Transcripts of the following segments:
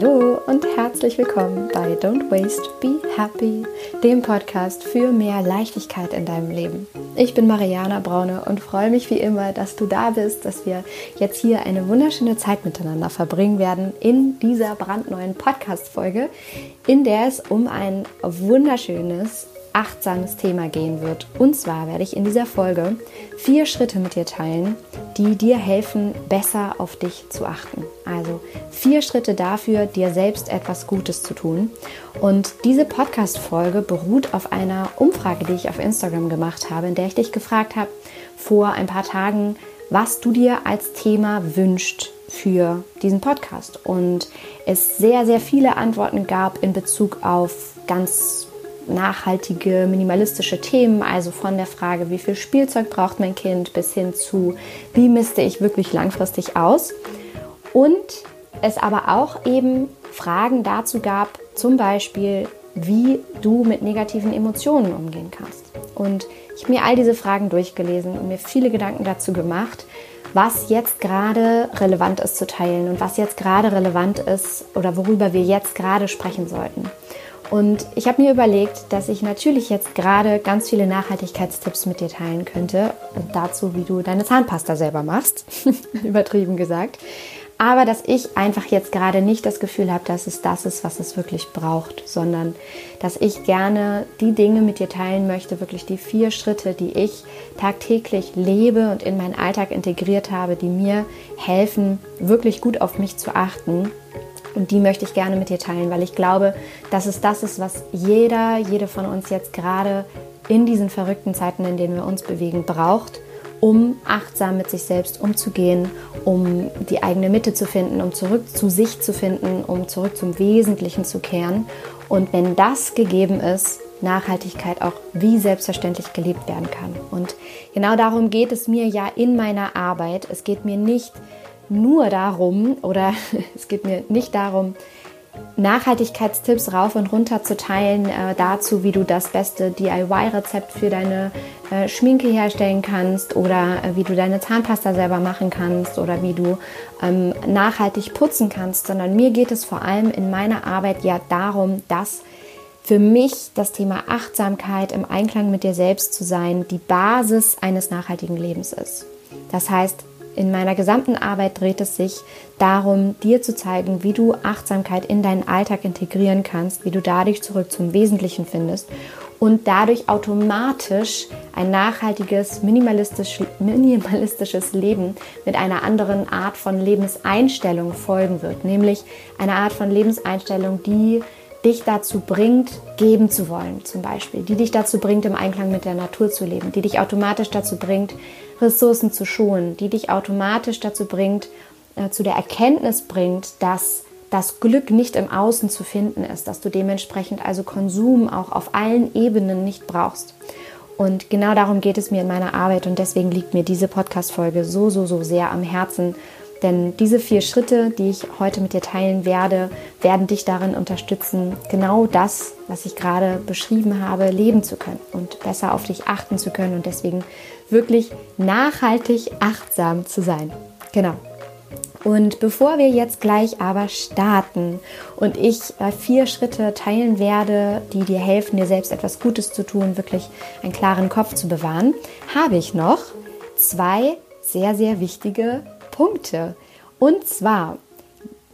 Hallo und herzlich willkommen bei Don't Waste, Be Happy, dem Podcast für mehr Leichtigkeit in deinem Leben. Ich bin Mariana Braune und freue mich wie immer, dass du da bist, dass wir jetzt hier eine wunderschöne Zeit miteinander verbringen werden in dieser brandneuen Podcast-Folge, in der es um ein wunderschönes achtsames Thema gehen wird. Und zwar werde ich in dieser Folge vier Schritte mit dir teilen, die dir helfen, besser auf dich zu achten. Also vier Schritte dafür, dir selbst etwas Gutes zu tun. Und diese Podcast-Folge beruht auf einer Umfrage, die ich auf Instagram gemacht habe, in der ich dich gefragt habe vor ein paar Tagen, was du dir als Thema wünscht für diesen Podcast. Und es sehr, sehr viele Antworten gab in Bezug auf ganz nachhaltige, minimalistische Themen, also von der Frage, wie viel Spielzeug braucht mein Kind, bis hin zu, wie misste ich wirklich langfristig aus. Und es aber auch eben Fragen dazu gab, zum Beispiel, wie du mit negativen Emotionen umgehen kannst. Und ich habe mir all diese Fragen durchgelesen und mir viele Gedanken dazu gemacht, was jetzt gerade relevant ist zu teilen und was jetzt gerade relevant ist oder worüber wir jetzt gerade sprechen sollten. Und ich habe mir überlegt, dass ich natürlich jetzt gerade ganz viele Nachhaltigkeitstipps mit dir teilen könnte. Und dazu, wie du deine Zahnpasta selber machst. Übertrieben gesagt. Aber dass ich einfach jetzt gerade nicht das Gefühl habe, dass es das ist, was es wirklich braucht, sondern dass ich gerne die Dinge mit dir teilen möchte, wirklich die vier Schritte, die ich tagtäglich lebe und in meinen Alltag integriert habe, die mir helfen, wirklich gut auf mich zu achten und die möchte ich gerne mit dir teilen, weil ich glaube, dass es das ist, was jeder, jede von uns jetzt gerade in diesen verrückten Zeiten, in denen wir uns bewegen, braucht, um achtsam mit sich selbst umzugehen, um die eigene Mitte zu finden, um zurück zu sich zu finden, um zurück zum Wesentlichen zu kehren. Und wenn das gegeben ist, Nachhaltigkeit auch wie selbstverständlich gelebt werden kann. Und genau darum geht es mir ja in meiner Arbeit. Es geht mir nicht nur darum, oder es geht mir nicht darum, Nachhaltigkeitstipps rauf und runter zu teilen, äh, dazu, wie du das beste DIY-Rezept für deine äh, Schminke herstellen kannst oder äh, wie du deine Zahnpasta selber machen kannst oder wie du ähm, nachhaltig putzen kannst, sondern mir geht es vor allem in meiner Arbeit ja darum, dass für mich das Thema Achtsamkeit im Einklang mit dir selbst zu sein die Basis eines nachhaltigen Lebens ist. Das heißt, in meiner gesamten Arbeit dreht es sich darum, dir zu zeigen, wie du Achtsamkeit in deinen Alltag integrieren kannst, wie du dadurch zurück zum Wesentlichen findest und dadurch automatisch ein nachhaltiges, minimalistisch, minimalistisches Leben mit einer anderen Art von Lebenseinstellung folgen wird, nämlich eine Art von Lebenseinstellung, die dich dazu bringt, geben zu wollen, zum Beispiel, die dich dazu bringt, im Einklang mit der Natur zu leben, die dich automatisch dazu bringt, Ressourcen zu schonen, die dich automatisch dazu bringt, äh, zu der Erkenntnis bringt, dass das Glück nicht im Außen zu finden ist, dass du dementsprechend also Konsum auch auf allen Ebenen nicht brauchst. Und genau darum geht es mir in meiner Arbeit und deswegen liegt mir diese Podcast-Folge so, so, so sehr am Herzen, denn diese vier Schritte, die ich heute mit dir teilen werde, werden dich darin unterstützen, genau das, was ich gerade beschrieben habe, leben zu können und besser auf dich achten zu können und deswegen wirklich nachhaltig achtsam zu sein. Genau. Und bevor wir jetzt gleich aber starten und ich äh, vier Schritte teilen werde, die dir helfen, dir selbst etwas Gutes zu tun, wirklich einen klaren Kopf zu bewahren, habe ich noch zwei sehr, sehr wichtige Punkte. Und zwar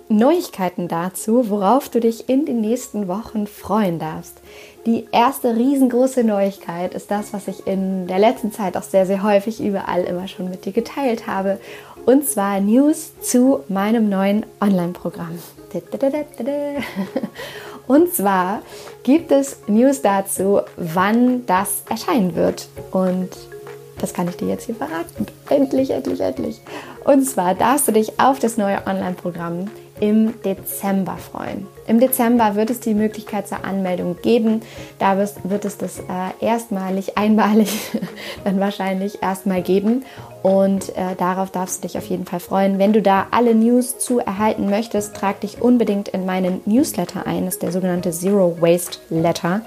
Neuigkeiten dazu, worauf du dich in den nächsten Wochen freuen darfst. Die erste riesengroße Neuigkeit ist das, was ich in der letzten Zeit auch sehr, sehr häufig überall immer schon mit dir geteilt habe. Und zwar News zu meinem neuen Online-Programm. Und zwar gibt es News dazu, wann das erscheinen wird. Und das kann ich dir jetzt hier verraten. Endlich, endlich, endlich. Und zwar darfst du dich auf das neue Online-Programm im Dezember freuen. Im Dezember wird es die Möglichkeit zur Anmeldung geben. Da wird es das äh, erstmalig, einmalig dann wahrscheinlich erstmal geben. Und äh, darauf darfst du dich auf jeden Fall freuen. Wenn du da alle News zu erhalten möchtest, trag dich unbedingt in meinen Newsletter ein. Das ist der sogenannte Zero Waste Letter.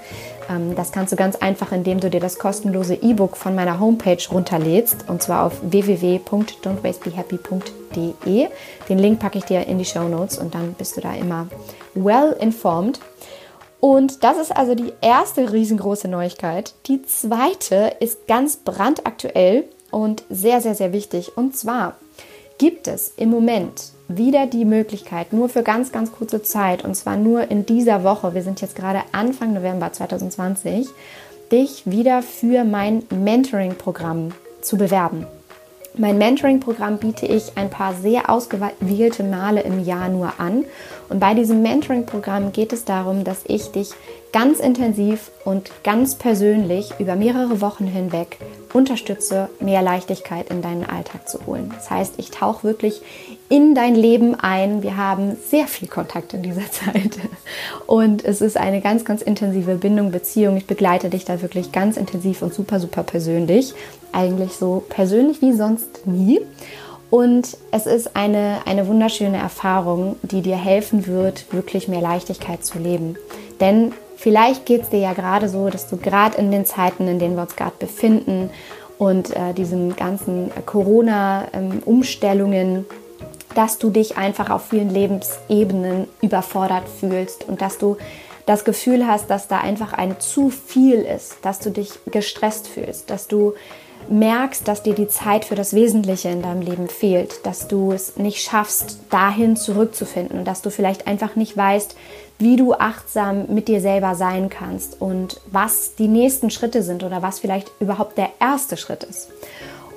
Ähm, das kannst du ganz einfach, indem du dir das kostenlose E-Book von meiner Homepage runterlädst und zwar auf www.don'twastebehappy.de. Den Link packe ich dir in die Show Notes und dann bist du da immer well informed. Und das ist also die erste riesengroße Neuigkeit. Die zweite ist ganz brandaktuell und sehr, sehr, sehr wichtig. Und zwar gibt es im Moment wieder die Möglichkeit, nur für ganz, ganz kurze Zeit, und zwar nur in dieser Woche, wir sind jetzt gerade Anfang November 2020, dich wieder für mein Mentoring-Programm zu bewerben. Mein Mentoring-Programm biete ich ein paar sehr ausgewählte Male im Jahr nur an. Und bei diesem Mentoring-Programm geht es darum, dass ich dich ganz intensiv und ganz persönlich über mehrere Wochen hinweg unterstütze, mehr Leichtigkeit in deinen Alltag zu holen. Das heißt, ich tauche wirklich in dein Leben ein. Wir haben sehr viel Kontakt in dieser Zeit und es ist eine ganz, ganz intensive Bindung, Beziehung. Ich begleite dich da wirklich ganz intensiv und super, super persönlich. Eigentlich so persönlich wie sonst nie. Und es ist eine, eine wunderschöne Erfahrung, die dir helfen wird, wirklich mehr Leichtigkeit zu leben. Denn vielleicht geht es dir ja gerade so, dass du gerade in den Zeiten, in denen wir uns gerade befinden und äh, diesen ganzen Corona-Umstellungen, ähm, dass du dich einfach auf vielen Lebensebenen überfordert fühlst und dass du das Gefühl hast, dass da einfach ein zu viel ist, dass du dich gestresst fühlst, dass du merkst, dass dir die Zeit für das Wesentliche in deinem Leben fehlt, dass du es nicht schaffst, dahin zurückzufinden und dass du vielleicht einfach nicht weißt, wie du achtsam mit dir selber sein kannst und was die nächsten Schritte sind oder was vielleicht überhaupt der erste Schritt ist.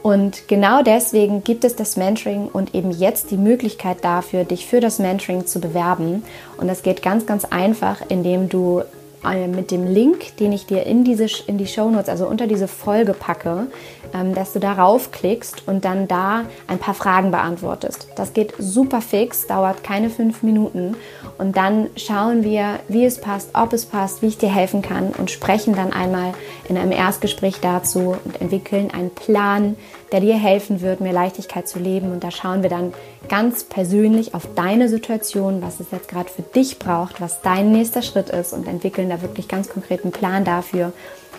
Und genau deswegen gibt es das Mentoring und eben jetzt die Möglichkeit dafür, dich für das Mentoring zu bewerben. Und das geht ganz, ganz einfach, indem du äh, mit dem Link, den ich dir in, diese, in die Show Notes, also unter diese Folge packe, ähm, dass du darauf klickst und dann da ein paar Fragen beantwortest. Das geht super fix, dauert keine fünf Minuten und dann schauen wir, wie es passt, ob es passt, wie ich dir helfen kann und sprechen dann einmal in einem Erstgespräch dazu und entwickeln einen Plan, der dir helfen wird, mehr Leichtigkeit zu leben. Und da schauen wir dann ganz persönlich auf deine Situation, was es jetzt gerade für dich braucht, was dein nächster Schritt ist und entwickeln da wirklich ganz konkreten Plan dafür,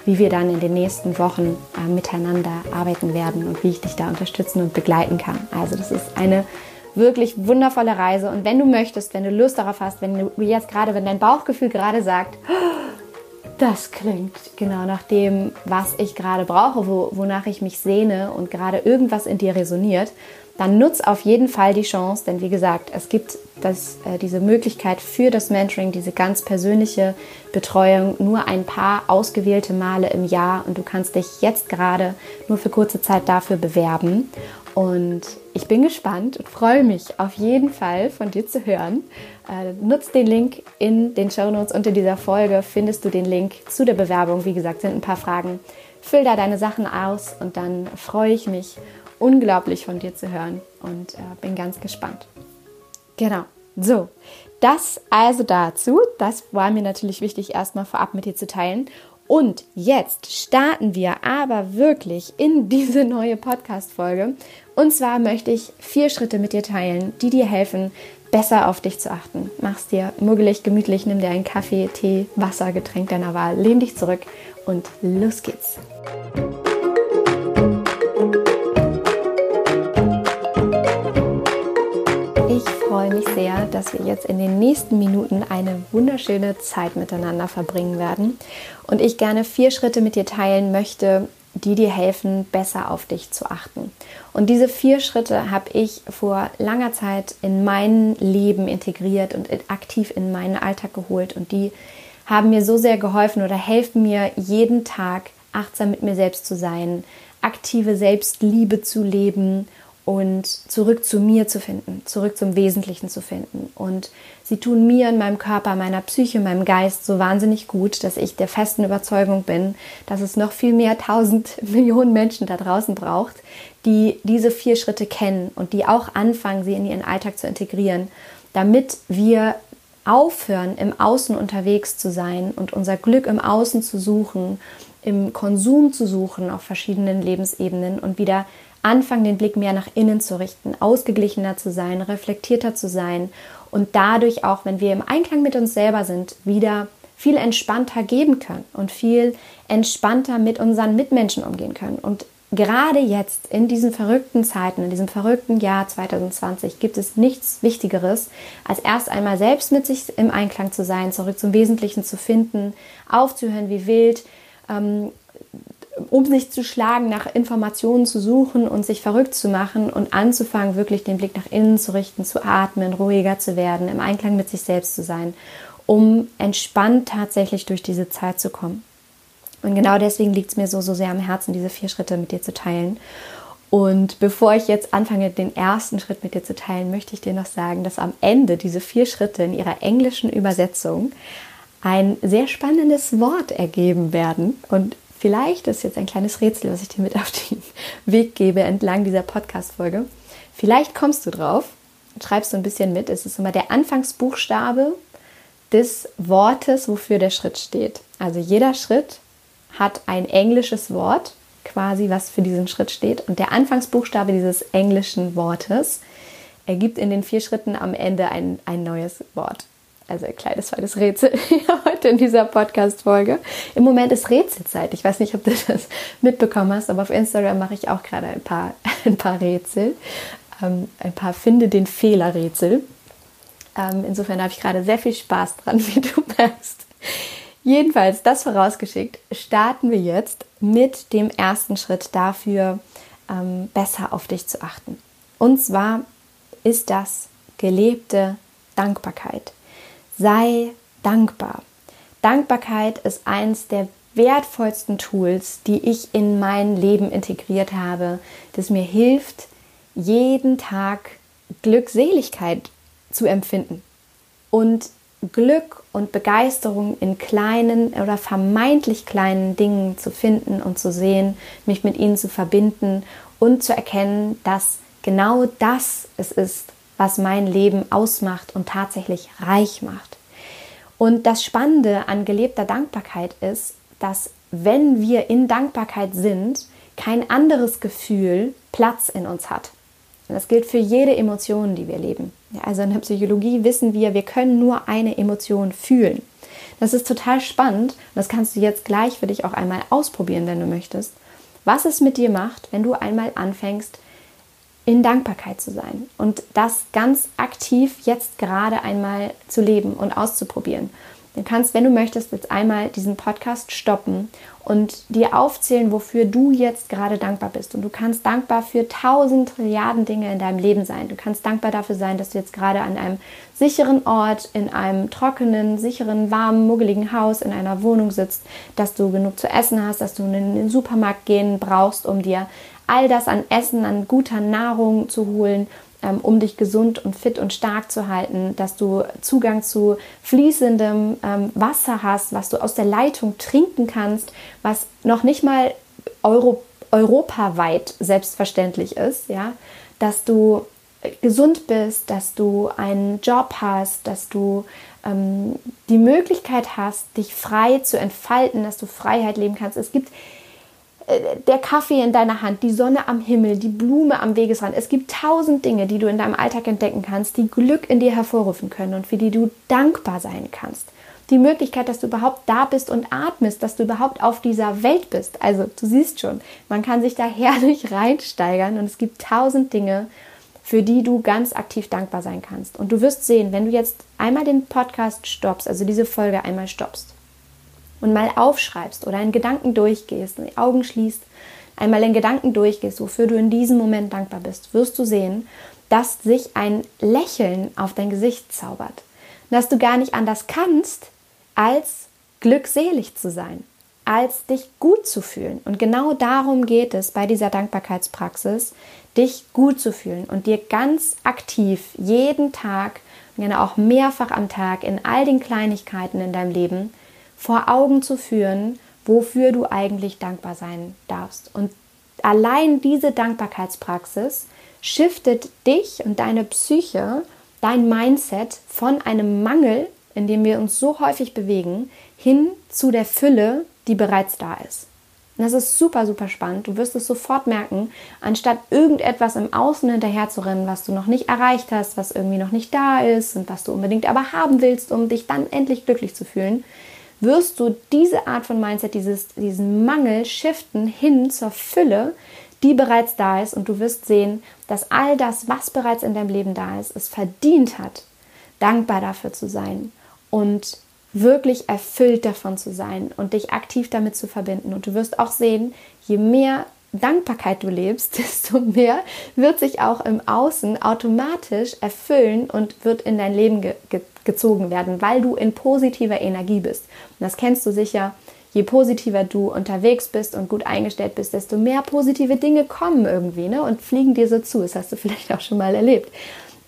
wie wir dann in den nächsten Wochen äh, miteinander arbeiten werden und wie ich dich da unterstützen und begleiten kann. Also das ist eine wirklich wundervolle Reise. Und wenn du möchtest, wenn du Lust darauf hast, wenn du jetzt gerade, wenn dein Bauchgefühl gerade sagt, das klingt genau nach dem, was ich gerade brauche, wo, wonach ich mich sehne und gerade irgendwas in dir resoniert, dann nutz auf jeden Fall die Chance, denn wie gesagt, es gibt das, äh, diese Möglichkeit für das Mentoring, diese ganz persönliche Betreuung nur ein paar ausgewählte Male im Jahr und du kannst dich jetzt gerade nur für kurze Zeit dafür bewerben. Und ich bin gespannt und freue mich auf jeden Fall von dir zu hören. Äh, nutzt den Link in den Show Notes unter dieser Folge, findest du den Link zu der Bewerbung. Wie gesagt, sind ein paar Fragen. Füll da deine Sachen aus und dann freue ich mich unglaublich von dir zu hören und äh, bin ganz gespannt. Genau, so, das also dazu. Das war mir natürlich wichtig, erstmal vorab mit dir zu teilen. Und jetzt starten wir aber wirklich in diese neue Podcast-Folge. Und zwar möchte ich vier Schritte mit dir teilen, die dir helfen, besser auf dich zu achten. Mach's dir muggelig, gemütlich, nimm dir einen Kaffee, Tee, Wasser, Getränk deiner Wahl, lehn dich zurück und los geht's. freue mich sehr, dass wir jetzt in den nächsten Minuten eine wunderschöne Zeit miteinander verbringen werden und ich gerne vier Schritte mit dir teilen möchte, die dir helfen, besser auf dich zu achten. Und diese vier Schritte habe ich vor langer Zeit in mein Leben integriert und aktiv in meinen Alltag geholt und die haben mir so sehr geholfen oder helfen mir jeden Tag achtsam mit mir selbst zu sein, aktive Selbstliebe zu leben und zurück zu mir zu finden, zurück zum Wesentlichen zu finden. Und sie tun mir in meinem Körper, meiner Psyche, meinem Geist so wahnsinnig gut, dass ich der festen Überzeugung bin, dass es noch viel mehr tausend Millionen Menschen da draußen braucht, die diese vier Schritte kennen und die auch anfangen, sie in ihren Alltag zu integrieren, damit wir aufhören, im Außen unterwegs zu sein und unser Glück im Außen zu suchen, im Konsum zu suchen auf verschiedenen Lebensebenen und wieder anfangen, den Blick mehr nach innen zu richten, ausgeglichener zu sein, reflektierter zu sein und dadurch auch, wenn wir im Einklang mit uns selber sind, wieder viel entspannter geben können und viel entspannter mit unseren Mitmenschen umgehen können. Und gerade jetzt in diesen verrückten Zeiten, in diesem verrückten Jahr 2020, gibt es nichts Wichtigeres, als erst einmal selbst mit sich im Einklang zu sein, zurück zum Wesentlichen zu finden, aufzuhören wie wild, ähm, um sich zu schlagen, nach Informationen zu suchen und sich verrückt zu machen und anzufangen, wirklich den Blick nach innen zu richten, zu atmen, ruhiger zu werden, im Einklang mit sich selbst zu sein, um entspannt tatsächlich durch diese Zeit zu kommen. Und genau deswegen liegt es mir so, so sehr am Herzen, diese vier Schritte mit dir zu teilen. Und bevor ich jetzt anfange, den ersten Schritt mit dir zu teilen, möchte ich dir noch sagen, dass am Ende diese vier Schritte in ihrer englischen Übersetzung ein sehr spannendes Wort ergeben werden. Und vielleicht ist jetzt ein kleines Rätsel, was ich dir mit auf den Weg gebe entlang dieser Podcast-Folge. Vielleicht kommst du drauf, schreibst du ein bisschen mit. Es ist immer der Anfangsbuchstabe des Wortes, wofür der Schritt steht. Also jeder Schritt hat ein englisches Wort, quasi was für diesen Schritt steht. Und der Anfangsbuchstabe dieses englischen Wortes ergibt in den vier Schritten am Ende ein, ein neues Wort. Also ein kleines zweites Rätsel heute in dieser Podcast-Folge. Im Moment ist Rätselzeit. Ich weiß nicht, ob du das mitbekommen hast, aber auf Instagram mache ich auch gerade ein paar, ein paar Rätsel. Ähm, ein paar Finde den Fehler-Rätsel. Ähm, insofern habe ich gerade sehr viel Spaß dran, wie du merkst. Jedenfalls, das vorausgeschickt, starten wir jetzt mit dem ersten Schritt dafür, ähm, besser auf dich zu achten. Und zwar ist das gelebte Dankbarkeit. Sei dankbar. Dankbarkeit ist eins der wertvollsten Tools, die ich in mein Leben integriert habe, das mir hilft, jeden Tag Glückseligkeit zu empfinden und Glück und Begeisterung in kleinen oder vermeintlich kleinen Dingen zu finden und zu sehen, mich mit ihnen zu verbinden und zu erkennen, dass genau das es ist, was mein Leben ausmacht und tatsächlich reich macht. Und das Spannende an gelebter Dankbarkeit ist, dass wenn wir in Dankbarkeit sind, kein anderes Gefühl Platz in uns hat. Und das gilt für jede Emotion, die wir leben. Also in der Psychologie wissen wir, wir können nur eine Emotion fühlen. Das ist total spannend. Das kannst du jetzt gleich für dich auch einmal ausprobieren, wenn du möchtest. Was es mit dir macht, wenn du einmal anfängst, in Dankbarkeit zu sein und das ganz aktiv jetzt gerade einmal zu leben und auszuprobieren. Du kannst, wenn du möchtest, jetzt einmal diesen Podcast stoppen und dir aufzählen, wofür du jetzt gerade dankbar bist. Und du kannst dankbar für tausend Trilliarden Dinge in deinem Leben sein. Du kannst dankbar dafür sein, dass du jetzt gerade an einem sicheren Ort, in einem trockenen, sicheren, warmen, muggeligen Haus, in einer Wohnung sitzt, dass du genug zu essen hast, dass du in den Supermarkt gehen brauchst, um dir all das an Essen, an guter Nahrung zu holen, um dich gesund und fit und stark zu halten, dass du Zugang zu fließendem ähm, Wasser hast, was du aus der Leitung trinken kannst, was noch nicht mal Euro, europaweit selbstverständlich ist, ja, dass du gesund bist, dass du einen Job hast, dass du ähm, die Möglichkeit hast, dich frei zu entfalten, dass du Freiheit leben kannst. Es gibt äh, der Kaffee in deiner Hand, die Sonne am Himmel, die Blume am Wegesrand. Es gibt tausend Dinge, die du in deinem Alltag entdecken kannst, die Glück in dir hervorrufen können und für die du dankbar sein kannst. Die Möglichkeit, dass du überhaupt da bist und atmest, dass du überhaupt auf dieser Welt bist. Also du siehst schon, man kann sich da herrlich reinsteigern und es gibt tausend Dinge, für die du ganz aktiv dankbar sein kannst. Und du wirst sehen, wenn du jetzt einmal den Podcast stoppst, also diese Folge einmal stoppst und mal aufschreibst oder in Gedanken durchgehst und die Augen schließt, einmal in Gedanken durchgehst, wofür du in diesem Moment dankbar bist, wirst du sehen, dass sich ein Lächeln auf dein Gesicht zaubert. dass du gar nicht anders kannst, als glückselig zu sein, als dich gut zu fühlen. Und genau darum geht es bei dieser Dankbarkeitspraxis, dich gut zu fühlen und dir ganz aktiv jeden Tag, gerne auch mehrfach am Tag in all den Kleinigkeiten in deinem Leben vor Augen zu führen, wofür du eigentlich dankbar sein darfst. Und allein diese Dankbarkeitspraxis shiftet dich und deine Psyche, dein Mindset von einem Mangel, in dem wir uns so häufig bewegen, hin zu der Fülle, die bereits da ist. Und das ist super, super spannend. Du wirst es sofort merken, anstatt irgendetwas im Außen hinterher zu rennen, was du noch nicht erreicht hast, was irgendwie noch nicht da ist und was du unbedingt aber haben willst, um dich dann endlich glücklich zu fühlen, wirst du diese Art von Mindset, dieses, diesen Mangel shiften hin zur Fülle, die bereits da ist. Und du wirst sehen, dass all das, was bereits in deinem Leben da ist, es verdient hat, dankbar dafür zu sein und wirklich erfüllt davon zu sein und dich aktiv damit zu verbinden. Und du wirst auch sehen, je mehr Dankbarkeit du lebst, desto mehr wird sich auch im Außen automatisch erfüllen und wird in dein Leben ge ge gezogen werden, weil du in positiver Energie bist. Und das kennst du sicher. Je positiver du unterwegs bist und gut eingestellt bist, desto mehr positive Dinge kommen irgendwie ne, und fliegen dir so zu. Das hast du vielleicht auch schon mal erlebt.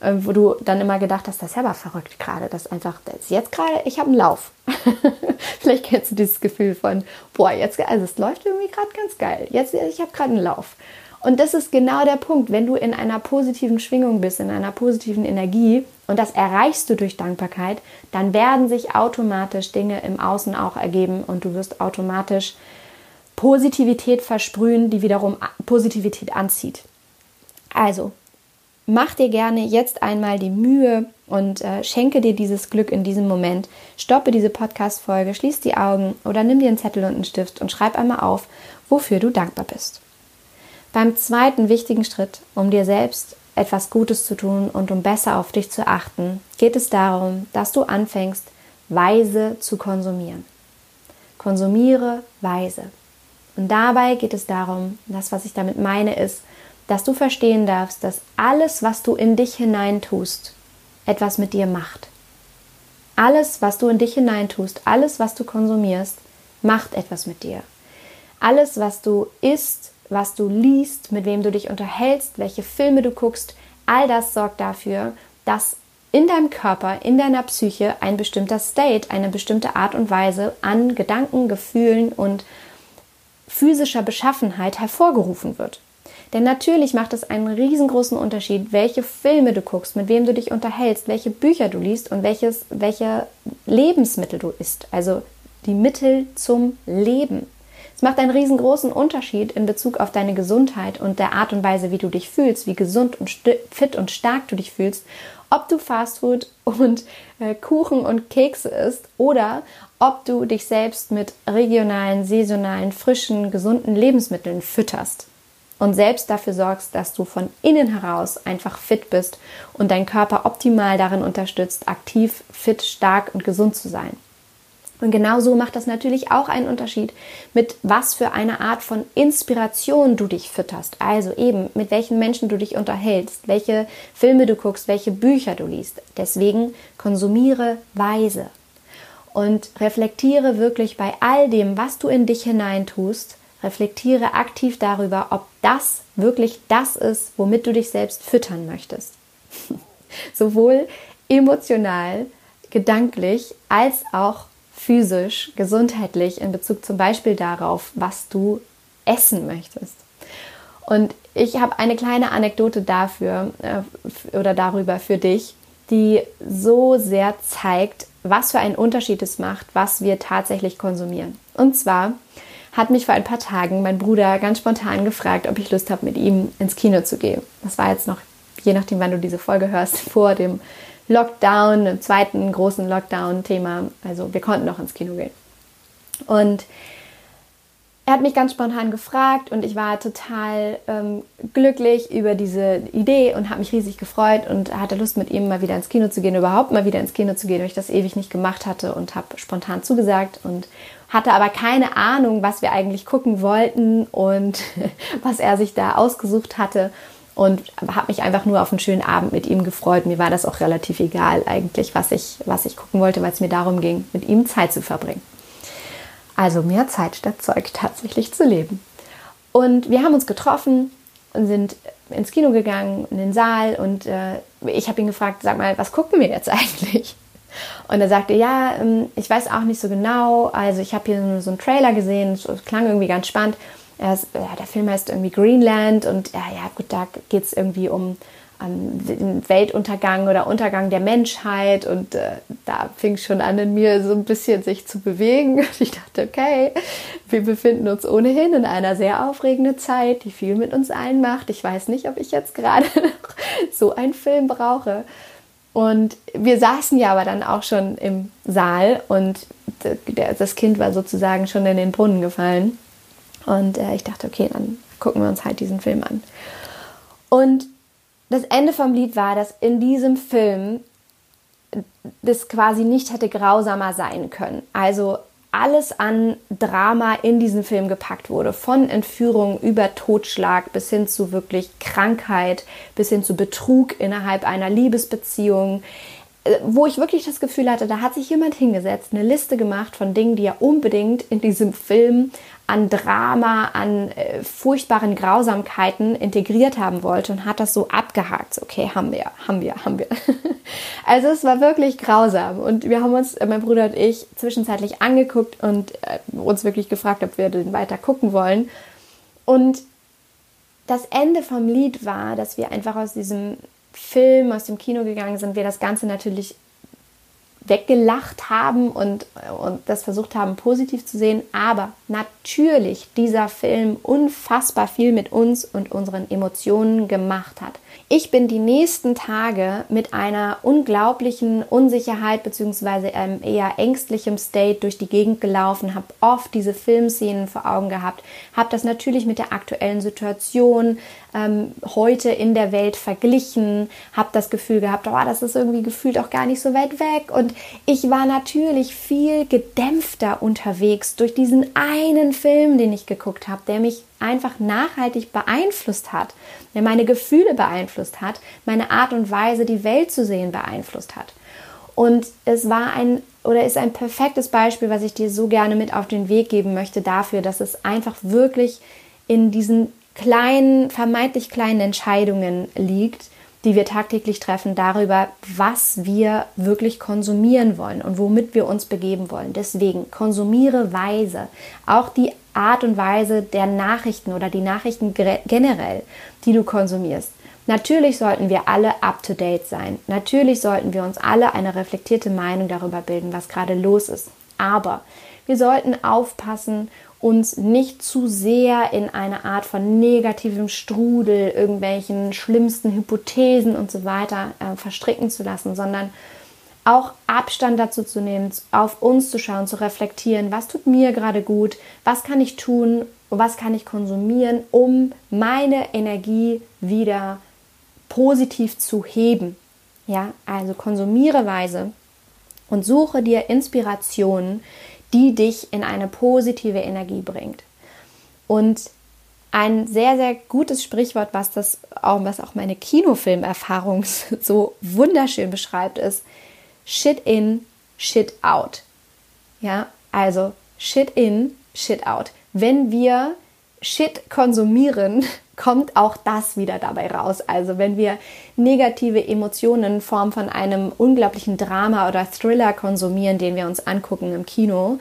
Äh, wo du dann immer gedacht hast, das ist aber verrückt gerade, das einfach, das jetzt gerade, ich habe einen Lauf. Vielleicht kennst du dieses Gefühl von, boah, jetzt, also es läuft irgendwie gerade ganz geil. Jetzt, ich habe gerade einen Lauf. Und das ist genau der Punkt, wenn du in einer positiven Schwingung bist, in einer positiven Energie und das erreichst du durch Dankbarkeit, dann werden sich automatisch Dinge im Außen auch ergeben und du wirst automatisch Positivität versprühen, die wiederum Positivität anzieht. Also, mach dir gerne jetzt einmal die Mühe und äh, schenke dir dieses Glück in diesem Moment. Stoppe diese Podcast-Folge, schließ die Augen oder nimm dir einen Zettel und einen Stift und schreib einmal auf, wofür du dankbar bist. Beim zweiten wichtigen Schritt, um dir selbst etwas Gutes zu tun und um besser auf dich zu achten, geht es darum, dass du anfängst, weise zu konsumieren. Konsumiere weise. Und dabei geht es darum, das, was ich damit meine, ist, dass du verstehen darfst, dass alles, was du in dich hineintust, etwas mit dir macht. Alles, was du in dich hineintust, alles, was du konsumierst, macht etwas mit dir. Alles, was du isst, was du liest, mit wem du dich unterhältst, welche Filme du guckst, all das sorgt dafür, dass in deinem Körper, in deiner Psyche ein bestimmter State, eine bestimmte Art und Weise an Gedanken, Gefühlen und physischer Beschaffenheit hervorgerufen wird. Denn natürlich macht es einen riesengroßen Unterschied, welche Filme du guckst, mit wem du dich unterhältst, welche Bücher du liest und welches, welche Lebensmittel du isst. Also die Mittel zum Leben. Es macht einen riesengroßen Unterschied in Bezug auf deine Gesundheit und der Art und Weise, wie du dich fühlst, wie gesund und fit und stark du dich fühlst, ob du Fastfood und äh, Kuchen und Kekse isst oder ob du dich selbst mit regionalen, saisonalen, frischen, gesunden Lebensmitteln fütterst und selbst dafür sorgst, dass du von innen heraus einfach fit bist und dein Körper optimal darin unterstützt, aktiv, fit, stark und gesund zu sein. Und genauso macht das natürlich auch einen Unterschied, mit was für eine Art von Inspiration du dich fütterst. Also eben, mit welchen Menschen du dich unterhältst, welche Filme du guckst, welche Bücher du liest. Deswegen konsumiere weise und reflektiere wirklich bei all dem, was du in dich hineintust, reflektiere aktiv darüber, ob das wirklich das ist, womit du dich selbst füttern möchtest. Sowohl emotional, gedanklich als auch physisch, gesundheitlich in Bezug zum Beispiel darauf, was du essen möchtest. Und ich habe eine kleine Anekdote dafür äh, oder darüber für dich, die so sehr zeigt, was für einen Unterschied es macht, was wir tatsächlich konsumieren. Und zwar hat mich vor ein paar Tagen mein Bruder ganz spontan gefragt, ob ich Lust habe, mit ihm ins Kino zu gehen. Das war jetzt noch, je nachdem, wann du diese Folge hörst, vor dem Lockdown, im zweiten großen Lockdown-Thema. Also wir konnten noch ins Kino gehen. Und er hat mich ganz spontan gefragt und ich war total ähm, glücklich über diese Idee und habe mich riesig gefreut und hatte Lust mit ihm mal wieder ins Kino zu gehen, überhaupt mal wieder ins Kino zu gehen, weil ich das ewig nicht gemacht hatte und habe spontan zugesagt und hatte aber keine Ahnung, was wir eigentlich gucken wollten und was er sich da ausgesucht hatte und habe mich einfach nur auf einen schönen Abend mit ihm gefreut. Mir war das auch relativ egal eigentlich, was ich, was ich gucken wollte, weil es mir darum ging, mit ihm Zeit zu verbringen. Also mehr Zeit statt Zeug tatsächlich zu leben. Und wir haben uns getroffen und sind ins Kino gegangen, in den Saal und äh, ich habe ihn gefragt, sag mal, was gucken wir jetzt eigentlich? Und er sagte, ja, ähm, ich weiß auch nicht so genau. Also ich habe hier so einen Trailer gesehen, es klang irgendwie ganz spannend. Ist, ja, der Film heißt irgendwie Greenland und ja, ja gut, da geht es irgendwie um um Weltuntergang oder Untergang der Menschheit und äh, da fing schon an in mir so ein bisschen sich zu bewegen und ich dachte, okay, wir befinden uns ohnehin in einer sehr aufregenden Zeit, die viel mit uns allen macht. Ich weiß nicht, ob ich jetzt gerade noch so einen Film brauche. Und wir saßen ja aber dann auch schon im Saal und das Kind war sozusagen schon in den Brunnen gefallen. Und äh, ich dachte, okay, dann gucken wir uns halt diesen Film an. Und das Ende vom Lied war, dass in diesem Film das quasi nicht hätte grausamer sein können. Also alles an Drama in diesen Film gepackt wurde. Von Entführung über Totschlag bis hin zu wirklich Krankheit, bis hin zu Betrug innerhalb einer Liebesbeziehung. Äh, wo ich wirklich das Gefühl hatte, da hat sich jemand hingesetzt, eine Liste gemacht von Dingen, die er unbedingt in diesem Film an Drama, an äh, furchtbaren Grausamkeiten integriert haben wollte und hat das so abgehakt. Okay, haben wir, haben wir, haben wir. also es war wirklich grausam und wir haben uns, äh, mein Bruder und ich, zwischenzeitlich angeguckt und äh, uns wirklich gefragt, ob wir den weiter gucken wollen. Und das Ende vom Lied war, dass wir einfach aus diesem Film, aus dem Kino gegangen sind, wir das Ganze natürlich weggelacht haben und, und das versucht haben, positiv zu sehen. Aber natürlich dieser Film unfassbar viel mit uns und unseren Emotionen gemacht hat. Ich bin die nächsten Tage mit einer unglaublichen Unsicherheit bzw. einem eher ängstlichem State durch die Gegend gelaufen, habe oft diese Filmszenen vor Augen gehabt, habe das natürlich mit der aktuellen Situation ähm, heute in der Welt verglichen, habe das Gefühl gehabt, oh, das ist irgendwie gefühlt auch gar nicht so weit weg und ich war natürlich viel gedämpfter unterwegs durch diesen einen Film, den ich geguckt habe, der mich einfach nachhaltig beeinflusst hat, der meine Gefühle beeinflusst hat, meine Art und Weise, die Welt zu sehen, beeinflusst hat. Und es war ein oder ist ein perfektes Beispiel, was ich dir so gerne mit auf den Weg geben möchte, dafür, dass es einfach wirklich in diesen kleinen, vermeintlich kleinen Entscheidungen liegt, die wir tagtäglich treffen, darüber, was wir wirklich konsumieren wollen und womit wir uns begeben wollen. Deswegen konsumiere weise. Auch die Art und Weise der Nachrichten oder die Nachrichten generell, die du konsumierst. Natürlich sollten wir alle up-to-date sein. Natürlich sollten wir uns alle eine reflektierte Meinung darüber bilden, was gerade los ist. Aber wir sollten aufpassen uns nicht zu sehr in eine Art von negativem Strudel, irgendwelchen schlimmsten Hypothesen und so weiter äh, verstricken zu lassen, sondern auch Abstand dazu zu nehmen, auf uns zu schauen, zu reflektieren, was tut mir gerade gut, was kann ich tun, was kann ich konsumieren, um meine Energie wieder positiv zu heben. Ja, also konsumiere weise und suche dir Inspirationen, die dich in eine positive Energie bringt. Und ein sehr, sehr gutes Sprichwort, was das auch, was auch meine Kinofilmerfahrung so wunderschön beschreibt, ist Shit in, Shit out. Ja, also Shit in, Shit out. Wenn wir Shit konsumieren, kommt auch das wieder dabei raus. Also wenn wir negative Emotionen in Form von einem unglaublichen Drama oder Thriller konsumieren, den wir uns angucken im Kino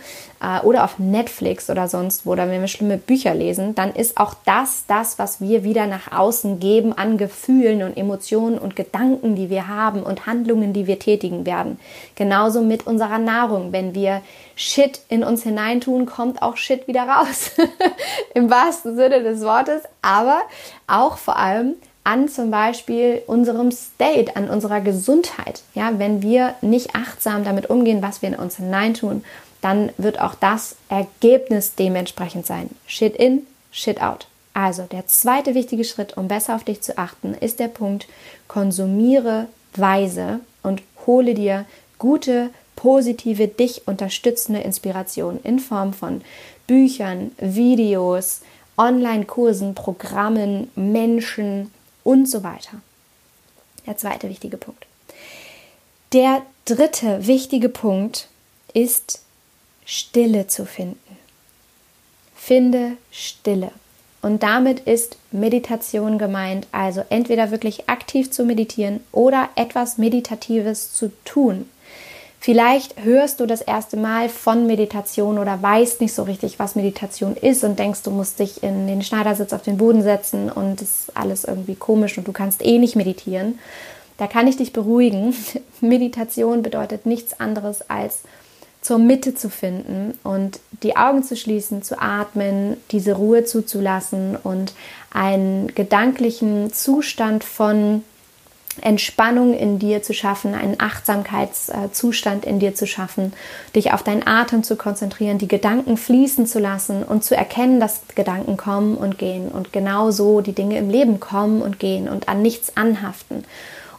oder auf Netflix oder sonst wo, oder wenn wir schlimme Bücher lesen, dann ist auch das das, was wir wieder nach außen geben an Gefühlen und Emotionen und Gedanken, die wir haben und Handlungen, die wir tätigen werden. Genauso mit unserer Nahrung. Wenn wir Shit in uns hineintun, kommt auch Shit wieder raus. Im wahrsten Sinne des Wortes, aber auch vor allem an zum Beispiel unserem State, an unserer Gesundheit. Ja, wenn wir nicht achtsam damit umgehen, was wir in uns hineintun, dann wird auch das Ergebnis dementsprechend sein. Shit in, shit out. Also der zweite wichtige Schritt, um besser auf dich zu achten, ist der Punkt, konsumiere weise und hole dir gute, positive, dich unterstützende Inspiration in Form von Büchern, Videos, Online-Kursen, Programmen, Menschen, und so weiter. Der zweite wichtige Punkt. Der dritte wichtige Punkt ist Stille zu finden. Finde Stille. Und damit ist Meditation gemeint, also entweder wirklich aktiv zu meditieren oder etwas Meditatives zu tun. Vielleicht hörst du das erste Mal von Meditation oder weißt nicht so richtig, was Meditation ist und denkst, du musst dich in den Schneidersitz auf den Boden setzen und es ist alles irgendwie komisch und du kannst eh nicht meditieren. Da kann ich dich beruhigen. Meditation bedeutet nichts anderes als zur Mitte zu finden und die Augen zu schließen, zu atmen, diese Ruhe zuzulassen und einen gedanklichen Zustand von Entspannung in dir zu schaffen, einen Achtsamkeitszustand in dir zu schaffen, dich auf deinen Atem zu konzentrieren, die Gedanken fließen zu lassen und zu erkennen, dass Gedanken kommen und gehen und genauso die Dinge im Leben kommen und gehen und an nichts anhaften.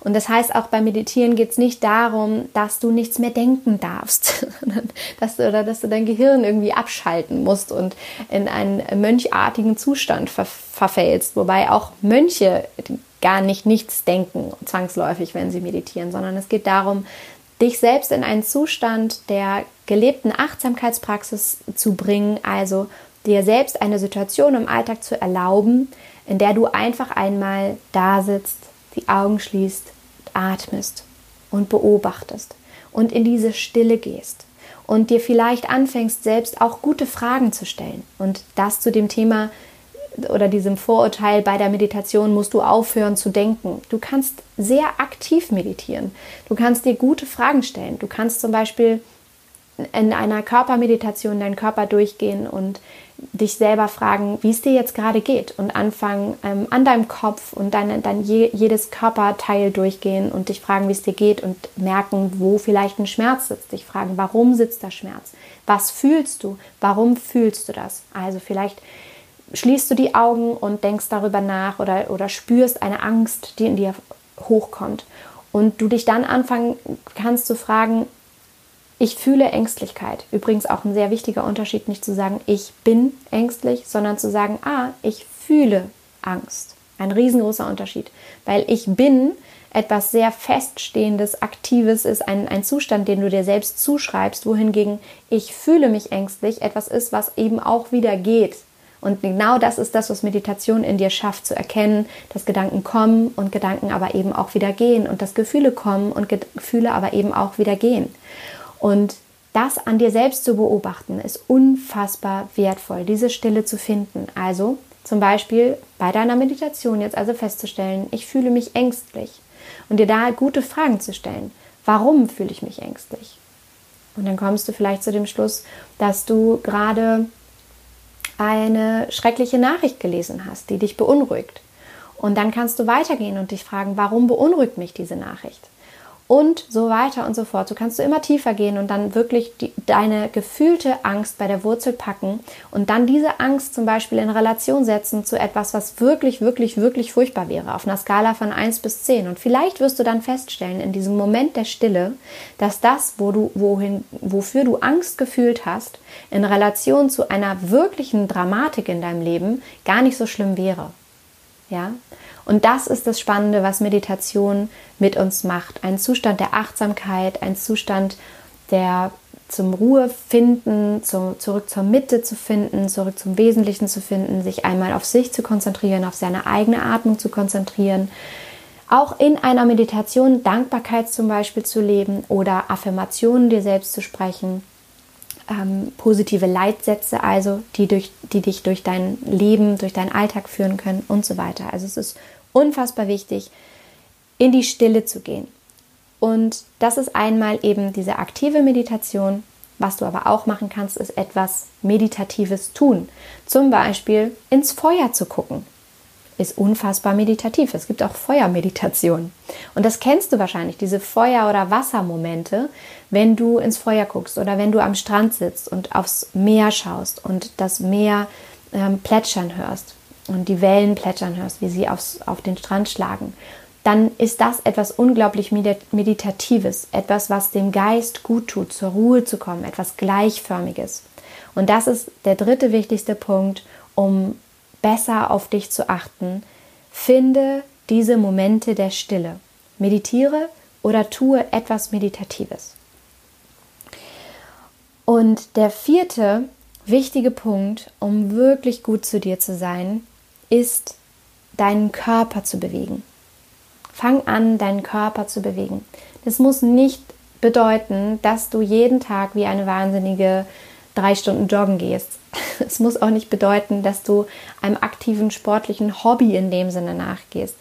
Und das heißt, auch beim Meditieren geht es nicht darum, dass du nichts mehr denken darfst, dass du, oder dass du dein Gehirn irgendwie abschalten musst und in einen mönchartigen Zustand ver verfällst. Wobei auch Mönche gar nicht nichts denken, zwangsläufig, wenn sie meditieren, sondern es geht darum, dich selbst in einen Zustand der gelebten Achtsamkeitspraxis zu bringen, also dir selbst eine Situation im Alltag zu erlauben, in der du einfach einmal da sitzt, die Augen schließt, atmest und beobachtest und in diese Stille gehst und dir vielleicht anfängst, selbst auch gute Fragen zu stellen. Und das zu dem Thema oder diesem Vorurteil bei der Meditation musst du aufhören zu denken. Du kannst sehr aktiv meditieren. Du kannst dir gute Fragen stellen. Du kannst zum Beispiel in einer Körpermeditation deinen Körper durchgehen und dich selber fragen, wie es dir jetzt gerade geht und anfangen ähm, an deinem Kopf und dann, dann je, jedes Körperteil durchgehen und dich fragen, wie es dir geht und merken, wo vielleicht ein Schmerz sitzt. Dich fragen, warum sitzt der Schmerz? Was fühlst du? Warum fühlst du das? Also vielleicht schließt du die Augen und denkst darüber nach oder, oder spürst eine Angst, die in dir hochkommt. Und du dich dann anfangen kannst zu fragen, ich fühle Ängstlichkeit. Übrigens auch ein sehr wichtiger Unterschied, nicht zu sagen, ich bin ängstlich, sondern zu sagen, ah, ich fühle Angst. Ein riesengroßer Unterschied, weil ich bin etwas sehr Feststehendes, Aktives ist, ein, ein Zustand, den du dir selbst zuschreibst, wohingegen ich fühle mich ängstlich etwas ist, was eben auch wieder geht. Und genau das ist das, was Meditation in dir schafft, zu erkennen, dass Gedanken kommen und Gedanken aber eben auch wieder gehen und dass Gefühle kommen und Gefühle aber eben auch wieder gehen. Und das an dir selbst zu beobachten, ist unfassbar wertvoll, diese Stille zu finden. Also zum Beispiel bei deiner Meditation jetzt also festzustellen, ich fühle mich ängstlich und dir da gute Fragen zu stellen. Warum fühle ich mich ängstlich? Und dann kommst du vielleicht zu dem Schluss, dass du gerade eine schreckliche Nachricht gelesen hast, die dich beunruhigt. Und dann kannst du weitergehen und dich fragen, warum beunruhigt mich diese Nachricht? Und so weiter und so fort. So kannst du immer tiefer gehen und dann wirklich die, deine gefühlte Angst bei der Wurzel packen und dann diese Angst zum Beispiel in Relation setzen zu etwas, was wirklich, wirklich, wirklich furchtbar wäre, auf einer Skala von 1 bis 10. Und vielleicht wirst du dann feststellen, in diesem Moment der Stille, dass das, wo du, wohin, wofür du Angst gefühlt hast, in Relation zu einer wirklichen Dramatik in deinem Leben gar nicht so schlimm wäre. Ja? Und das ist das Spannende, was Meditation mit uns macht. Ein Zustand der Achtsamkeit, ein Zustand der zum Ruhe finden, zu, zurück zur Mitte zu finden, zurück zum Wesentlichen zu finden, sich einmal auf sich zu konzentrieren, auf seine eigene Atmung zu konzentrieren, auch in einer Meditation Dankbarkeit zum Beispiel zu leben oder Affirmationen dir selbst zu sprechen ähm, positive Leitsätze, also die, durch, die dich durch dein Leben, durch deinen Alltag führen können und so weiter. Also es ist unfassbar wichtig, in die Stille zu gehen. Und das ist einmal eben diese aktive Meditation. Was du aber auch machen kannst, ist etwas Meditatives tun. Zum Beispiel ins Feuer zu gucken ist unfassbar meditativ. Es gibt auch Feuermeditation. Und das kennst du wahrscheinlich, diese Feuer- oder Wassermomente, wenn du ins Feuer guckst oder wenn du am Strand sitzt und aufs Meer schaust und das Meer ähm, plätschern hörst und die Wellen plätschern hörst, wie sie aufs, auf den Strand schlagen. Dann ist das etwas unglaublich Meditatives, etwas, was dem Geist gut tut, zur Ruhe zu kommen, etwas Gleichförmiges. Und das ist der dritte wichtigste Punkt, um besser auf dich zu achten, finde diese Momente der Stille. Meditiere oder tue etwas Meditatives. Und der vierte wichtige Punkt, um wirklich gut zu dir zu sein, ist deinen Körper zu bewegen. Fang an, deinen Körper zu bewegen. Das muss nicht bedeuten, dass du jeden Tag wie eine Wahnsinnige drei Stunden joggen gehst. Es muss auch nicht bedeuten, dass du einem aktiven sportlichen Hobby in dem Sinne nachgehst.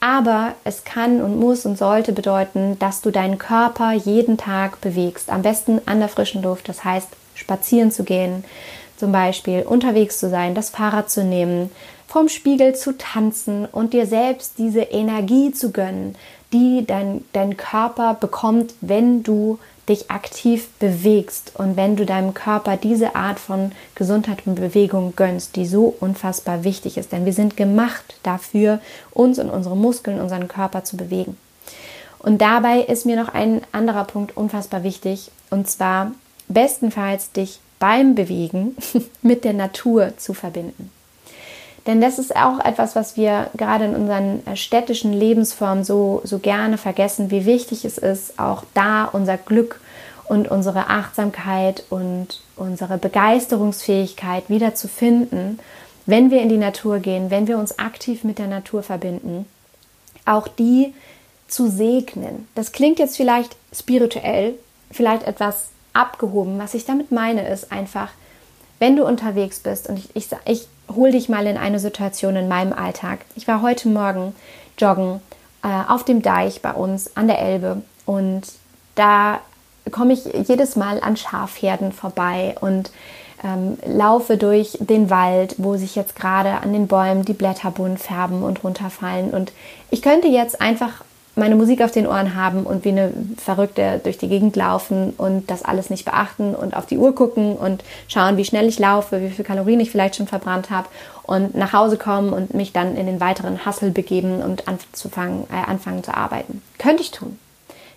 Aber es kann und muss und sollte bedeuten, dass du deinen Körper jeden Tag bewegst. Am besten an der frischen Luft, das heißt spazieren zu gehen, zum Beispiel unterwegs zu sein, das Fahrrad zu nehmen, vorm Spiegel zu tanzen und dir selbst diese Energie zu gönnen, die dein, dein Körper bekommt, wenn du dich aktiv bewegst und wenn du deinem Körper diese Art von Gesundheit und Bewegung gönnst, die so unfassbar wichtig ist. Denn wir sind gemacht dafür, uns und unsere Muskeln, unseren Körper zu bewegen. Und dabei ist mir noch ein anderer Punkt unfassbar wichtig, und zwar bestenfalls dich beim Bewegen mit der Natur zu verbinden. Denn das ist auch etwas, was wir gerade in unseren äh, städtischen Lebensformen so, so gerne vergessen, wie wichtig es ist, auch da unser Glück und unsere Achtsamkeit und unsere Begeisterungsfähigkeit wieder zu finden, wenn wir in die Natur gehen, wenn wir uns aktiv mit der Natur verbinden, auch die zu segnen. Das klingt jetzt vielleicht spirituell, vielleicht etwas abgehoben. Was ich damit meine, ist einfach, wenn du unterwegs bist und ich, ich, ich hol dich mal in eine Situation in meinem Alltag. Ich war heute Morgen joggen äh, auf dem Deich bei uns an der Elbe und da komme ich jedes Mal an Schafherden vorbei und ähm, laufe durch den Wald, wo sich jetzt gerade an den Bäumen die Blätter bunt färben und runterfallen. Und ich könnte jetzt einfach meine Musik auf den Ohren haben und wie eine Verrückte durch die Gegend laufen und das alles nicht beachten und auf die Uhr gucken und schauen, wie schnell ich laufe, wie viele Kalorien ich vielleicht schon verbrannt habe und nach Hause kommen und mich dann in den weiteren Hassel begeben und anzufangen, äh, anfangen zu arbeiten. Könnte ich tun.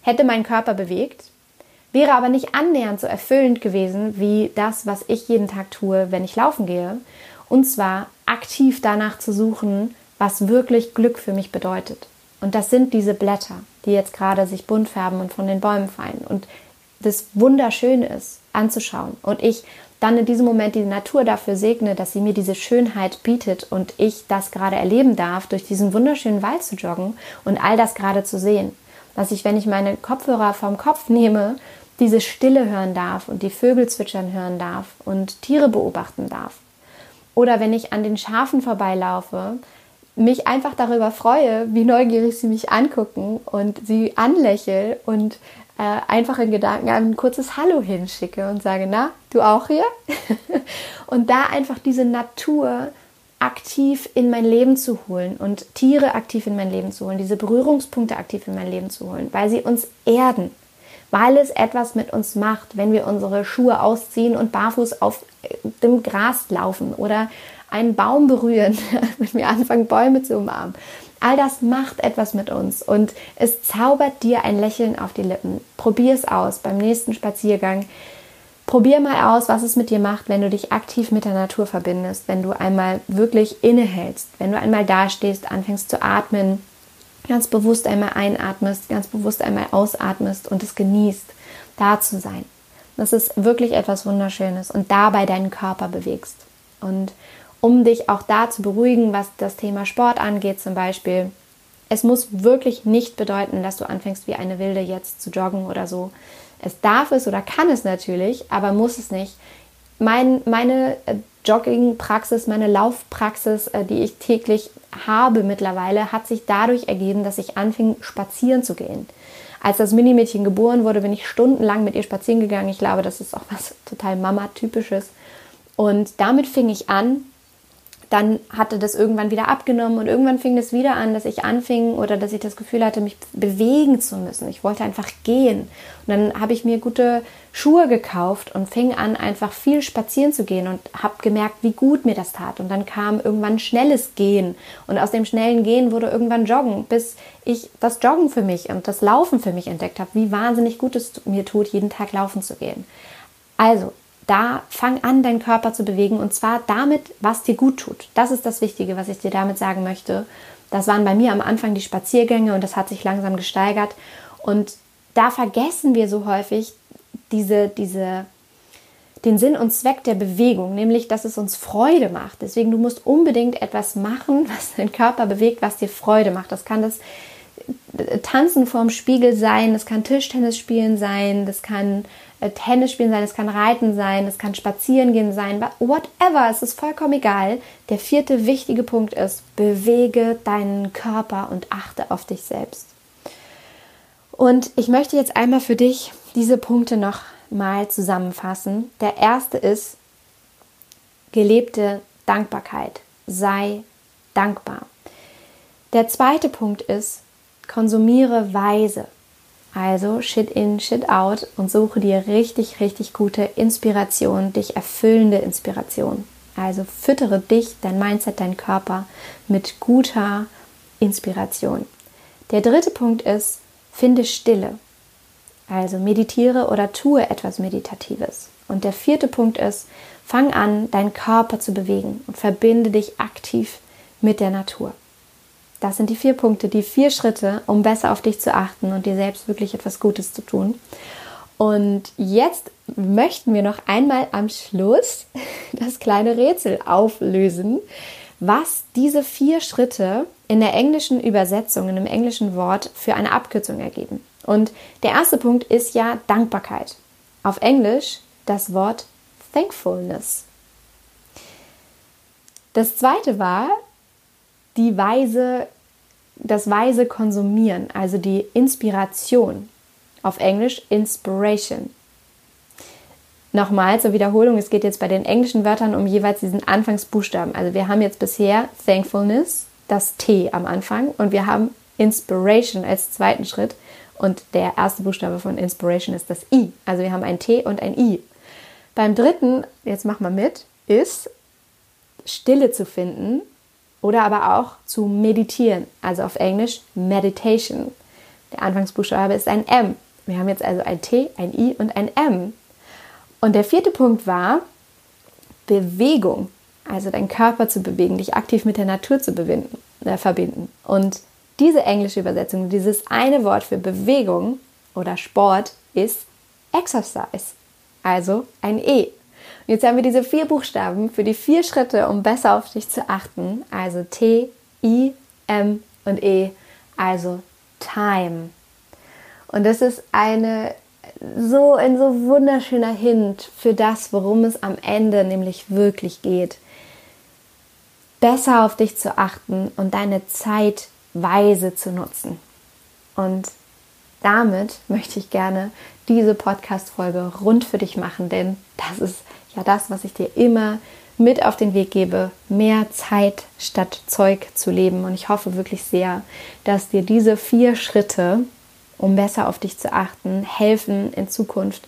Hätte mein Körper bewegt, wäre aber nicht annähernd so erfüllend gewesen wie das, was ich jeden Tag tue, wenn ich laufen gehe. Und zwar aktiv danach zu suchen, was wirklich Glück für mich bedeutet. Und das sind diese Blätter, die jetzt gerade sich bunt färben und von den Bäumen fallen. Und das wunderschön ist anzuschauen. Und ich dann in diesem Moment die Natur dafür segne, dass sie mir diese Schönheit bietet und ich das gerade erleben darf, durch diesen wunderschönen Wald zu joggen und all das gerade zu sehen. Dass ich, wenn ich meine Kopfhörer vom Kopf nehme, diese Stille hören darf und die Vögel zwitschern hören darf und Tiere beobachten darf. Oder wenn ich an den Schafen vorbeilaufe, mich einfach darüber freue, wie neugierig sie mich angucken und sie anlächle und äh, einfach in Gedanken ein kurzes Hallo hinschicke und sage, na, du auch hier? und da einfach diese Natur aktiv in mein Leben zu holen und Tiere aktiv in mein Leben zu holen, diese Berührungspunkte aktiv in mein Leben zu holen, weil sie uns erden, weil es etwas mit uns macht, wenn wir unsere Schuhe ausziehen und barfuß auf äh, dem Gras laufen oder einen Baum berühren, wenn wir anfangen, Bäume zu umarmen. All das macht etwas mit uns und es zaubert dir ein Lächeln auf die Lippen. Probier es aus beim nächsten Spaziergang. Probier mal aus, was es mit dir macht, wenn du dich aktiv mit der Natur verbindest, wenn du einmal wirklich innehältst, wenn du einmal dastehst, anfängst zu atmen, ganz bewusst einmal einatmest, ganz bewusst einmal ausatmest und es genießt, da zu sein. Das ist wirklich etwas Wunderschönes und dabei deinen Körper bewegst. Und um dich auch da zu beruhigen, was das Thema Sport angeht zum Beispiel. Es muss wirklich nicht bedeuten, dass du anfängst wie eine Wilde jetzt zu joggen oder so. Es darf es oder kann es natürlich, aber muss es nicht. Mein, meine äh, Joggingpraxis, meine Laufpraxis, äh, die ich täglich habe mittlerweile, hat sich dadurch ergeben, dass ich anfing, spazieren zu gehen. Als das Minimädchen geboren wurde, bin ich stundenlang mit ihr spazieren gegangen. Ich glaube, das ist auch was total Mama-typisches. Und damit fing ich an, dann hatte das irgendwann wieder abgenommen und irgendwann fing es wieder an, dass ich anfing oder dass ich das Gefühl hatte, mich bewegen zu müssen. Ich wollte einfach gehen. Und dann habe ich mir gute Schuhe gekauft und fing an, einfach viel spazieren zu gehen und habe gemerkt, wie gut mir das tat. Und dann kam irgendwann schnelles Gehen und aus dem schnellen Gehen wurde irgendwann Joggen, bis ich das Joggen für mich und das Laufen für mich entdeckt habe, wie wahnsinnig gut es mir tut, jeden Tag laufen zu gehen. Also, da fang an, deinen Körper zu bewegen und zwar damit, was dir gut tut. Das ist das Wichtige, was ich dir damit sagen möchte. Das waren bei mir am Anfang die Spaziergänge und das hat sich langsam gesteigert. Und da vergessen wir so häufig diese, diese, den Sinn und Zweck der Bewegung, nämlich, dass es uns Freude macht. Deswegen, du musst unbedingt etwas machen, was deinen Körper bewegt, was dir Freude macht. Das kann das Tanzen vorm Spiegel sein, das kann Tischtennis spielen sein, das kann äh, Tennis spielen sein, es kann Reiten sein, es kann Spazieren gehen sein, whatever, es ist vollkommen egal. Der vierte wichtige Punkt ist, bewege deinen Körper und achte auf dich selbst. Und ich möchte jetzt einmal für dich diese Punkte noch mal zusammenfassen. Der erste ist gelebte Dankbarkeit. Sei dankbar. Der zweite Punkt ist, konsumiere weise. Also shit in, shit out und suche dir richtig, richtig gute Inspiration, dich erfüllende Inspiration. Also füttere dich, dein Mindset, dein Körper mit guter Inspiration. Der dritte Punkt ist, finde Stille. Also meditiere oder tue etwas Meditatives. Und der vierte Punkt ist, fang an, deinen Körper zu bewegen und verbinde dich aktiv mit der Natur. Das sind die vier Punkte, die vier Schritte, um besser auf dich zu achten und dir selbst wirklich etwas Gutes zu tun. Und jetzt möchten wir noch einmal am Schluss das kleine Rätsel auflösen, was diese vier Schritte in der englischen Übersetzung, in dem englischen Wort für eine Abkürzung ergeben. Und der erste Punkt ist ja Dankbarkeit. Auf Englisch das Wort Thankfulness. Das zweite war die weise, das weise Konsumieren, also die Inspiration. Auf Englisch Inspiration. Nochmal zur Wiederholung, es geht jetzt bei den englischen Wörtern um jeweils diesen Anfangsbuchstaben. Also wir haben jetzt bisher Thankfulness, das T am Anfang und wir haben Inspiration als zweiten Schritt und der erste Buchstabe von Inspiration ist das I. Also wir haben ein T und ein I. Beim dritten, jetzt mach mal mit, ist Stille zu finden oder aber auch zu meditieren, also auf Englisch Meditation. Der Anfangsbuchstabe ist ein M. Wir haben jetzt also ein T, ein I und ein M. Und der vierte Punkt war Bewegung, also deinen Körper zu bewegen, dich aktiv mit der Natur zu äh, verbinden. Und diese englische Übersetzung, dieses eine Wort für Bewegung oder Sport ist Exercise, also ein E. Jetzt haben wir diese vier Buchstaben für die vier Schritte, um besser auf dich zu achten. Also T, I, M und E, also Time. Und das ist eine so ein so wunderschöner Hint für das, worum es am Ende nämlich wirklich geht. Besser auf dich zu achten und deine Zeit weise zu nutzen. Und damit möchte ich gerne diese Podcast-Folge rund für dich machen, denn das ist ja das, was ich dir immer mit auf den Weg gebe, mehr Zeit statt Zeug zu leben. Und ich hoffe wirklich sehr, dass dir diese vier Schritte, um besser auf dich zu achten, helfen in Zukunft,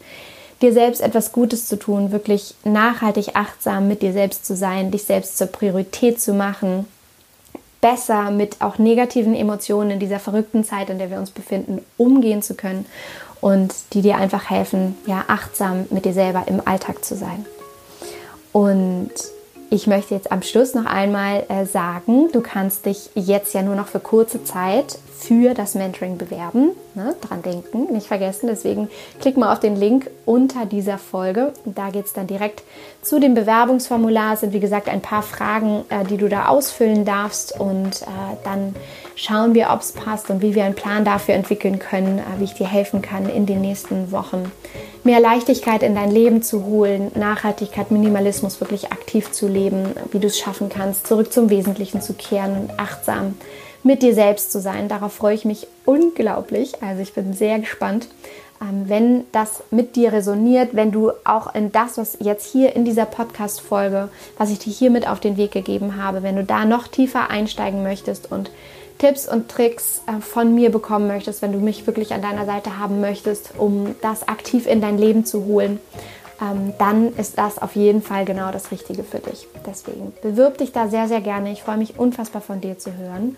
dir selbst etwas Gutes zu tun, wirklich nachhaltig achtsam mit dir selbst zu sein, dich selbst zur Priorität zu machen, besser mit auch negativen Emotionen in dieser verrückten Zeit, in der wir uns befinden, umgehen zu können und die dir einfach helfen, ja, achtsam mit dir selber im Alltag zu sein. Und ich möchte jetzt am Schluss noch einmal äh, sagen, du kannst dich jetzt ja nur noch für kurze Zeit für das Mentoring bewerben. Ne? Dran denken, nicht vergessen. Deswegen klick mal auf den Link unter dieser Folge. Da geht es dann direkt zu dem Bewerbungsformular. Es sind wie gesagt ein paar Fragen, äh, die du da ausfüllen darfst. Und äh, dann schauen wir, ob es passt und wie wir einen Plan dafür entwickeln können, äh, wie ich dir helfen kann in den nächsten Wochen mehr Leichtigkeit in dein Leben zu holen, Nachhaltigkeit, Minimalismus wirklich aktiv zu leben, wie du es schaffen kannst, zurück zum Wesentlichen zu kehren und achtsam mit dir selbst zu sein. Darauf freue ich mich unglaublich. Also ich bin sehr gespannt, ähm, wenn das mit dir resoniert, wenn du auch in das, was jetzt hier in dieser Podcast-Folge, was ich dir hier mit auf den Weg gegeben habe, wenn du da noch tiefer einsteigen möchtest und Tipps und Tricks äh, von mir bekommen möchtest, wenn du mich wirklich an deiner Seite haben möchtest, um das aktiv in dein Leben zu holen, ähm, dann ist das auf jeden Fall genau das Richtige für dich. Deswegen bewirb dich da sehr, sehr gerne. Ich freue mich unfassbar von dir zu hören.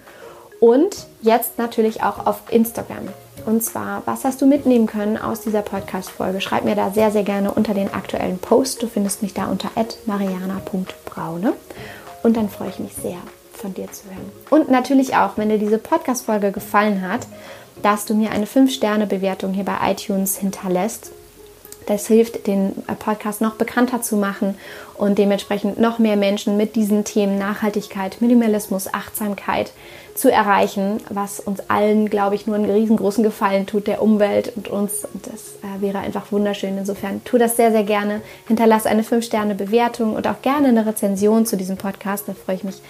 Und jetzt natürlich auch auf Instagram. Und zwar, was hast du mitnehmen können aus dieser Podcast-Folge? Schreib mir da sehr, sehr gerne unter den aktuellen Post. Du findest mich da unter mariana.braune. Und dann freue ich mich sehr von dir zu hören. Und natürlich auch, wenn dir diese Podcast-Folge gefallen hat, dass du mir eine 5-Sterne-Bewertung hier bei iTunes hinterlässt. Das hilft, den Podcast noch bekannter zu machen und dementsprechend noch mehr Menschen mit diesen Themen Nachhaltigkeit, Minimalismus, Achtsamkeit zu erreichen, was uns allen, glaube ich, nur einen riesengroßen Gefallen tut, der Umwelt und uns. Und das äh, wäre einfach wunderschön. Insofern tu das sehr, sehr gerne. Hinterlass eine 5-Sterne-Bewertung und auch gerne eine Rezension zu diesem Podcast. Da freue ich mich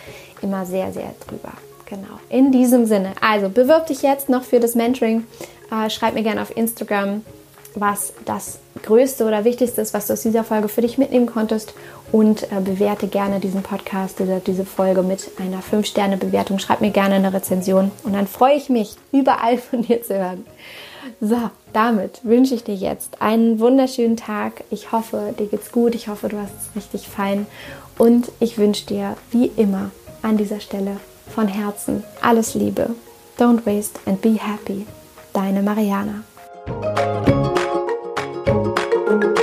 immer sehr, sehr drüber. Genau. In diesem Sinne. Also bewirb dich jetzt noch für das Mentoring. Äh, schreib mir gerne auf Instagram, was das Größte oder Wichtigste ist, was du aus dieser Folge für dich mitnehmen konntest. und äh, bewerte gerne diesen Podcast oder diese Folge mit einer 5-Sterne-Bewertung. Schreib mir gerne eine Rezension und dann freue ich mich, überall von dir zu hören. So, damit wünsche ich dir jetzt einen wunderschönen Tag. Ich hoffe, dir geht's gut. Ich hoffe, du hast es richtig fein. Und ich wünsche dir, wie immer, an dieser Stelle von Herzen alles Liebe. Don't waste and be happy. Deine Mariana. Thank you